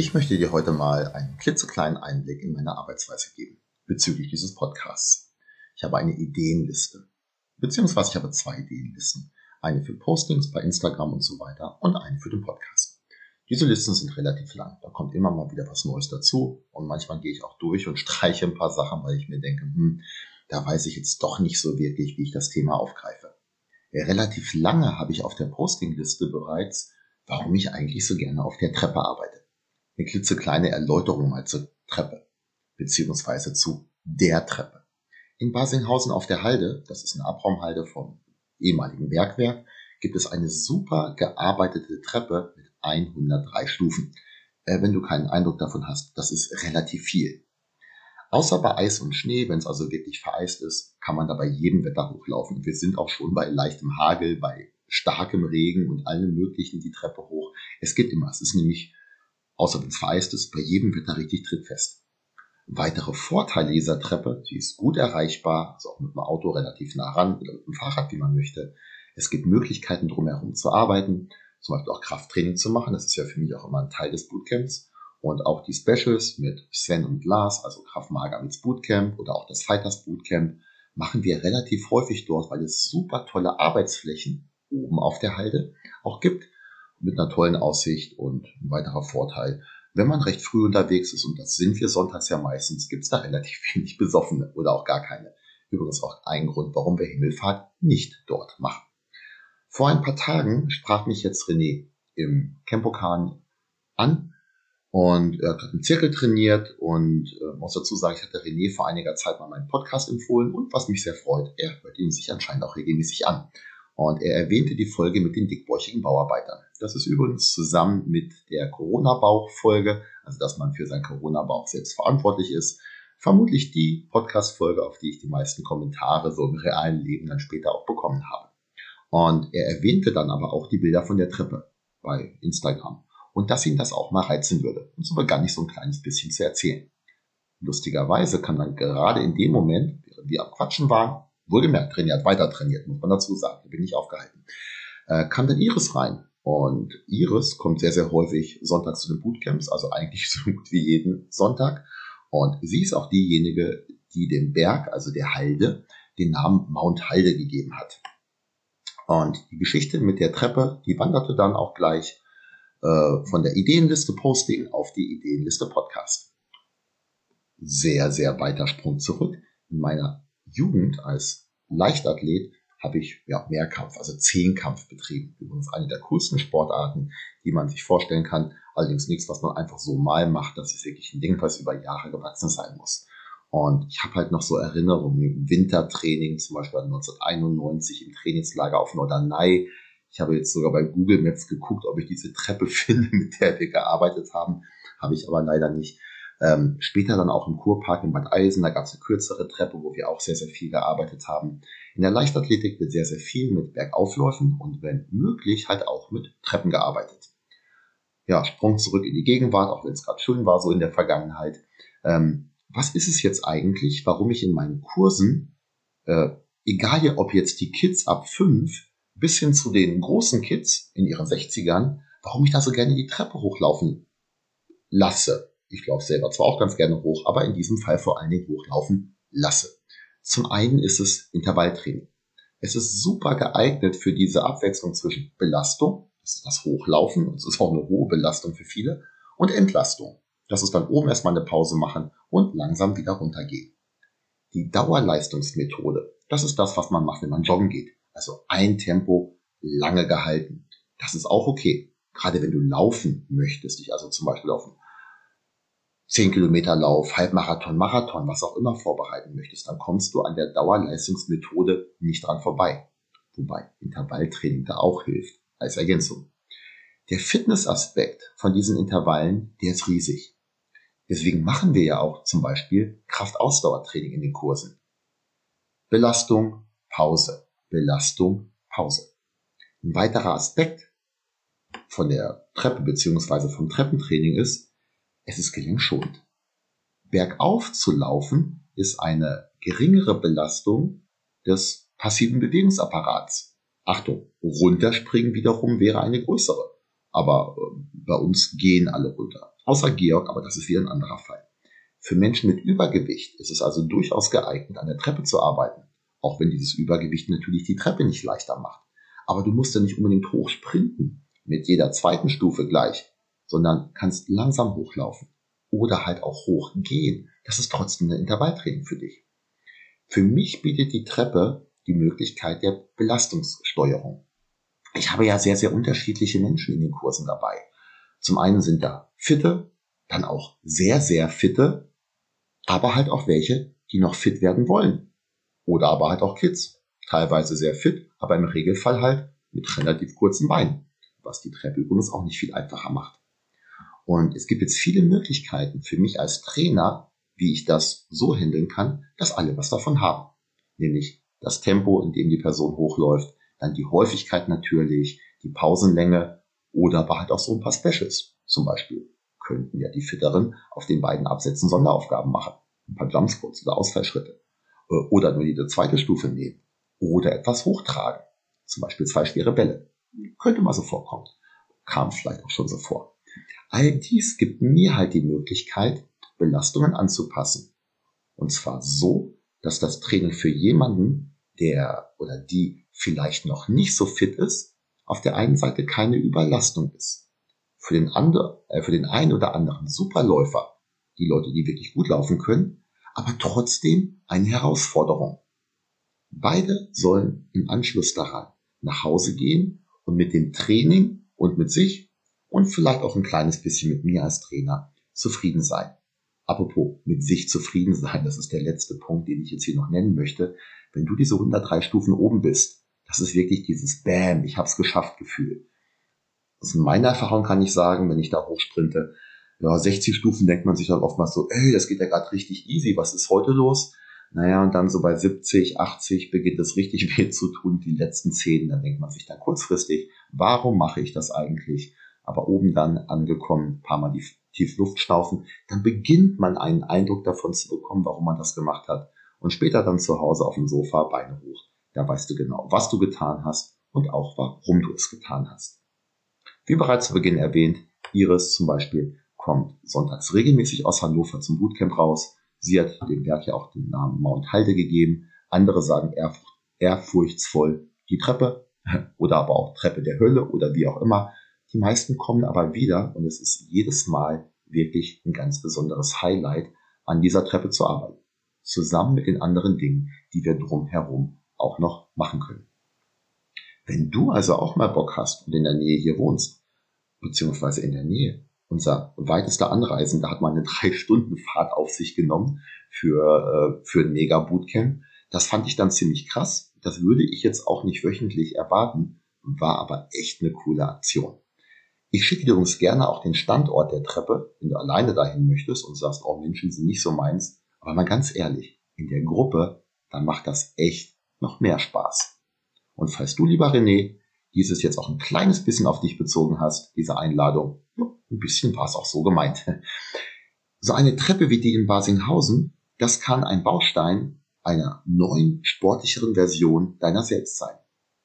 Ich möchte dir heute mal einen klitzekleinen Einblick in meine Arbeitsweise geben bezüglich dieses Podcasts. Ich habe eine Ideenliste, beziehungsweise ich habe zwei Ideenlisten. Eine für Postings bei Instagram und so weiter und eine für den Podcast. Diese Listen sind relativ lang. Da kommt immer mal wieder was Neues dazu und manchmal gehe ich auch durch und streiche ein paar Sachen, weil ich mir denke, hm, da weiß ich jetzt doch nicht so wirklich, wie ich das Thema aufgreife. Relativ lange habe ich auf der Postingliste bereits, warum ich eigentlich so gerne auf der Treppe arbeite eine klitzekleine Erläuterung mal zur Treppe, beziehungsweise zu der Treppe. In Basinghausen auf der Halde, das ist eine Abraumhalde vom ehemaligen Bergwerk, gibt es eine super gearbeitete Treppe mit 103 Stufen. Äh, wenn du keinen Eindruck davon hast, das ist relativ viel. Außer bei Eis und Schnee, wenn es also wirklich vereist ist, kann man da bei jedem Wetter hochlaufen. Wir sind auch schon bei leichtem Hagel, bei starkem Regen und allem möglichen die Treppe hoch. Es geht immer. Es ist nämlich außer wenn es vereist ist, bei jedem Wetter richtig trittfest. Weitere Vorteile dieser Treppe, sie ist gut erreichbar, also auch mit dem Auto relativ nah ran oder mit dem Fahrrad, wie man möchte. Es gibt Möglichkeiten drumherum zu arbeiten, zum Beispiel auch Krafttraining zu machen. Das ist ja für mich auch immer ein Teil des Bootcamps. Und auch die Specials mit Sven und Lars, also Kraftmager mit Bootcamp oder auch das Fighters Bootcamp, machen wir relativ häufig dort, weil es super tolle Arbeitsflächen oben auf der Halde auch gibt, mit einer tollen Aussicht und ein weiterer Vorteil. Wenn man recht früh unterwegs ist, und das sind wir sonntags ja meistens, gibt es da relativ wenig Besoffene oder auch gar keine. Übrigens auch ein Grund, warum wir Himmelfahrt nicht dort machen. Vor ein paar Tagen sprach mich jetzt René im Campokan an und er hat einen Zirkel trainiert und äh, muss dazu sagen, ich hatte René vor einiger Zeit mal meinen Podcast empfohlen und was mich sehr freut, er hört ihn sich anscheinend auch regelmäßig an. Und er erwähnte die Folge mit den dickbäuchigen Bauarbeitern. Das ist übrigens zusammen mit der Corona-Bauch-Folge, also dass man für seinen Corona-Bauch selbst verantwortlich ist, vermutlich die Podcast-Folge, auf die ich die meisten Kommentare so im realen Leben dann später auch bekommen habe. Und er erwähnte dann aber auch die Bilder von der Treppe bei Instagram und dass ihn das auch mal reizen würde. Und so begann ich so ein kleines bisschen zu erzählen. Lustigerweise kam dann gerade in dem Moment, während wir am Quatschen waren, wohlgemerkt trainiert, weiter trainiert, muss man dazu sagen, da bin ich aufgehalten, äh, kam dann Iris rein. Und Iris kommt sehr, sehr häufig sonntags zu den Bootcamps, also eigentlich so gut wie jeden Sonntag. Und sie ist auch diejenige, die dem Berg, also der Halde, den Namen Mount Halde gegeben hat. Und die Geschichte mit der Treppe, die wanderte dann auch gleich äh, von der Ideenliste Posting auf die Ideenliste Podcast. Sehr, sehr weiter Sprung zurück. In meiner Jugend als Leichtathlet habe ich ja Mehrkampf, also Zehnkampf betrieben. Übrigens eine der coolsten Sportarten, die man sich vorstellen kann. Allerdings nichts, was man einfach so mal macht. Das ist wirklich ein Ding, was über Jahre gewachsen sein muss. Und ich habe halt noch so Erinnerungen im Wintertraining, zum Beispiel 1991 im Trainingslager auf Norderney. Ich habe jetzt sogar bei Google Maps geguckt, ob ich diese Treppe finde, mit der wir gearbeitet haben. Habe ich aber leider nicht. Ähm, später dann auch im Kurpark in Bad Eisen, da gab es eine kürzere Treppe, wo wir auch sehr, sehr viel gearbeitet haben. In der Leichtathletik wird sehr, sehr viel mit Bergaufläufen und wenn möglich halt auch mit Treppen gearbeitet. Ja, Sprung zurück in die Gegenwart, auch wenn es gerade schön war, so in der Vergangenheit. Ähm, was ist es jetzt eigentlich, warum ich in meinen Kursen, äh, egal ob jetzt die Kids ab fünf bis hin zu den großen Kids in ihren 60ern, warum ich da so gerne die Treppe hochlaufen lasse? Ich laufe selber zwar auch ganz gerne hoch, aber in diesem Fall vor allen Dingen hochlaufen lasse. Zum einen ist es Intervalltraining. Es ist super geeignet für diese Abwechslung zwischen Belastung, das ist das Hochlaufen, es ist auch eine hohe Belastung für viele, und Entlastung. Das ist dann oben erstmal eine Pause machen und langsam wieder runtergehen. Die Dauerleistungsmethode, das ist das, was man macht, wenn man joggen geht. Also ein Tempo lange gehalten. Das ist auch okay. Gerade wenn du laufen möchtest, dich also zum Beispiel auf 10 Kilometer Lauf, Halbmarathon, Marathon, was auch immer vorbereiten möchtest, dann kommst du an der Dauerleistungsmethode nicht dran vorbei. Wobei Intervalltraining da auch hilft als Ergänzung. Der Fitnessaspekt von diesen Intervallen, der ist riesig. Deswegen machen wir ja auch zum Beispiel Kraftausdauertraining in den Kursen. Belastung, Pause, Belastung, Pause. Ein weiterer Aspekt von der Treppe beziehungsweise vom Treppentraining ist, es ist gelenkschonend. Bergauf zu laufen ist eine geringere Belastung des passiven Bewegungsapparats. Achtung, runterspringen wiederum wäre eine größere. Aber äh, bei uns gehen alle runter. Außer Georg, aber das ist wieder ein anderer Fall. Für Menschen mit Übergewicht ist es also durchaus geeignet, an der Treppe zu arbeiten. Auch wenn dieses Übergewicht natürlich die Treppe nicht leichter macht. Aber du musst ja nicht unbedingt hochsprinten mit jeder zweiten Stufe gleich, sondern kannst langsam hochlaufen oder halt auch hochgehen. Das ist trotzdem ein Intervalltraining für dich. Für mich bietet die Treppe die Möglichkeit der Belastungssteuerung. Ich habe ja sehr, sehr unterschiedliche Menschen in den Kursen dabei. Zum einen sind da fitte, dann auch sehr, sehr fitte, aber halt auch welche, die noch fit werden wollen. Oder aber halt auch Kids. Teilweise sehr fit, aber im Regelfall halt mit relativ kurzen Beinen was die Treppe übrigens auch nicht viel einfacher macht. Und es gibt jetzt viele Möglichkeiten für mich als Trainer, wie ich das so handeln kann, dass alle was davon haben. Nämlich das Tempo, in dem die Person hochläuft, dann die Häufigkeit natürlich, die Pausenlänge oder aber halt auch so ein paar Specials. Zum Beispiel könnten ja die Fitteren auf den beiden Absätzen Sonderaufgaben machen. Ein paar Jumpsquats oder Ausfallschritte. Äh, oder nur jede zweite Stufe nehmen. Oder etwas hochtragen. Zum Beispiel zwei schwere Bälle. Könnte mal so vorkommen. Kam vielleicht auch schon so vor. All dies gibt mir halt die Möglichkeit, Belastungen anzupassen. Und zwar so, dass das Training für jemanden, der oder die vielleicht noch nicht so fit ist, auf der einen Seite keine Überlastung ist. Für den, andre, äh, für den einen oder anderen Superläufer, die Leute, die wirklich gut laufen können, aber trotzdem eine Herausforderung. Beide sollen im Anschluss daran nach Hause gehen und mit dem Training und mit sich und vielleicht auch ein kleines bisschen mit mir als Trainer zufrieden sein. Apropos, mit sich zufrieden sein, das ist der letzte Punkt, den ich jetzt hier noch nennen möchte. Wenn du diese 103 Stufen oben bist, das ist wirklich dieses Bam, ich hab's geschafft Gefühl. Aus meiner Erfahrung kann ich sagen, wenn ich da hochsprinte, ja, 60 Stufen denkt man sich dann oftmals so, ey, das geht ja gerade richtig easy, was ist heute los? Naja, und dann so bei 70, 80 beginnt es richtig weh zu tun, die letzten 10, dann denkt man sich dann kurzfristig, warum mache ich das eigentlich? Aber oben dann angekommen, paar Mal die tief Luft schnaufen, dann beginnt man einen Eindruck davon zu bekommen, warum man das gemacht hat. Und später dann zu Hause auf dem Sofa, Beine hoch. Da weißt du genau, was du getan hast und auch warum du es getan hast. Wie bereits zu Beginn erwähnt, Iris zum Beispiel kommt sonntags regelmäßig aus Hannover zum Bootcamp raus Sie hat dem Berg ja auch den Namen Mount Halde gegeben. Andere sagen ehrfurcht, ehrfurchtsvoll die Treppe oder aber auch Treppe der Hölle oder wie auch immer. Die meisten kommen aber wieder und es ist jedes Mal wirklich ein ganz besonderes Highlight, an dieser Treppe zu arbeiten. Zusammen mit den anderen Dingen, die wir drumherum auch noch machen können. Wenn du also auch mal Bock hast und in der Nähe hier wohnst, beziehungsweise in der Nähe, unser weitester Anreisen, da hat man eine drei Stunden Fahrt auf sich genommen für, äh, für ein Mega-Bootcamp. Das fand ich dann ziemlich krass. Das würde ich jetzt auch nicht wöchentlich erwarten, war aber echt eine coole Aktion. Ich schicke dir übrigens gerne auch den Standort der Treppe, wenn du alleine dahin möchtest und sagst, oh Menschen sind nicht so meins. Aber mal ganz ehrlich, in der Gruppe, dann macht das echt noch mehr Spaß. Und falls du, lieber René, dieses jetzt auch ein kleines bisschen auf dich bezogen hast, diese Einladung, ja, ein bisschen war es auch so gemeint. So eine Treppe wie die in Basinghausen, das kann ein Baustein einer neuen, sportlicheren Version deiner selbst sein.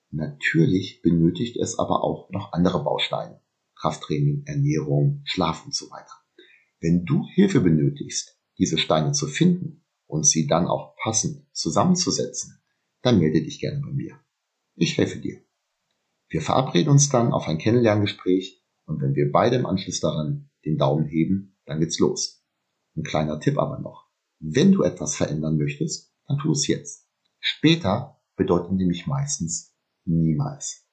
Natürlich benötigt es aber auch noch andere Bausteine. Krafttraining, Ernährung, Schlaf und so weiter. Wenn du Hilfe benötigst, diese Steine zu finden und sie dann auch passend zusammenzusetzen, dann melde dich gerne bei mir. Ich helfe dir. Wir verabreden uns dann auf ein Kennenlerngespräch und wenn wir beide im Anschluss daran den Daumen heben, dann geht's los. Ein kleiner Tipp aber noch. Wenn du etwas verändern möchtest, dann tu es jetzt. Später bedeutet nämlich meistens niemals.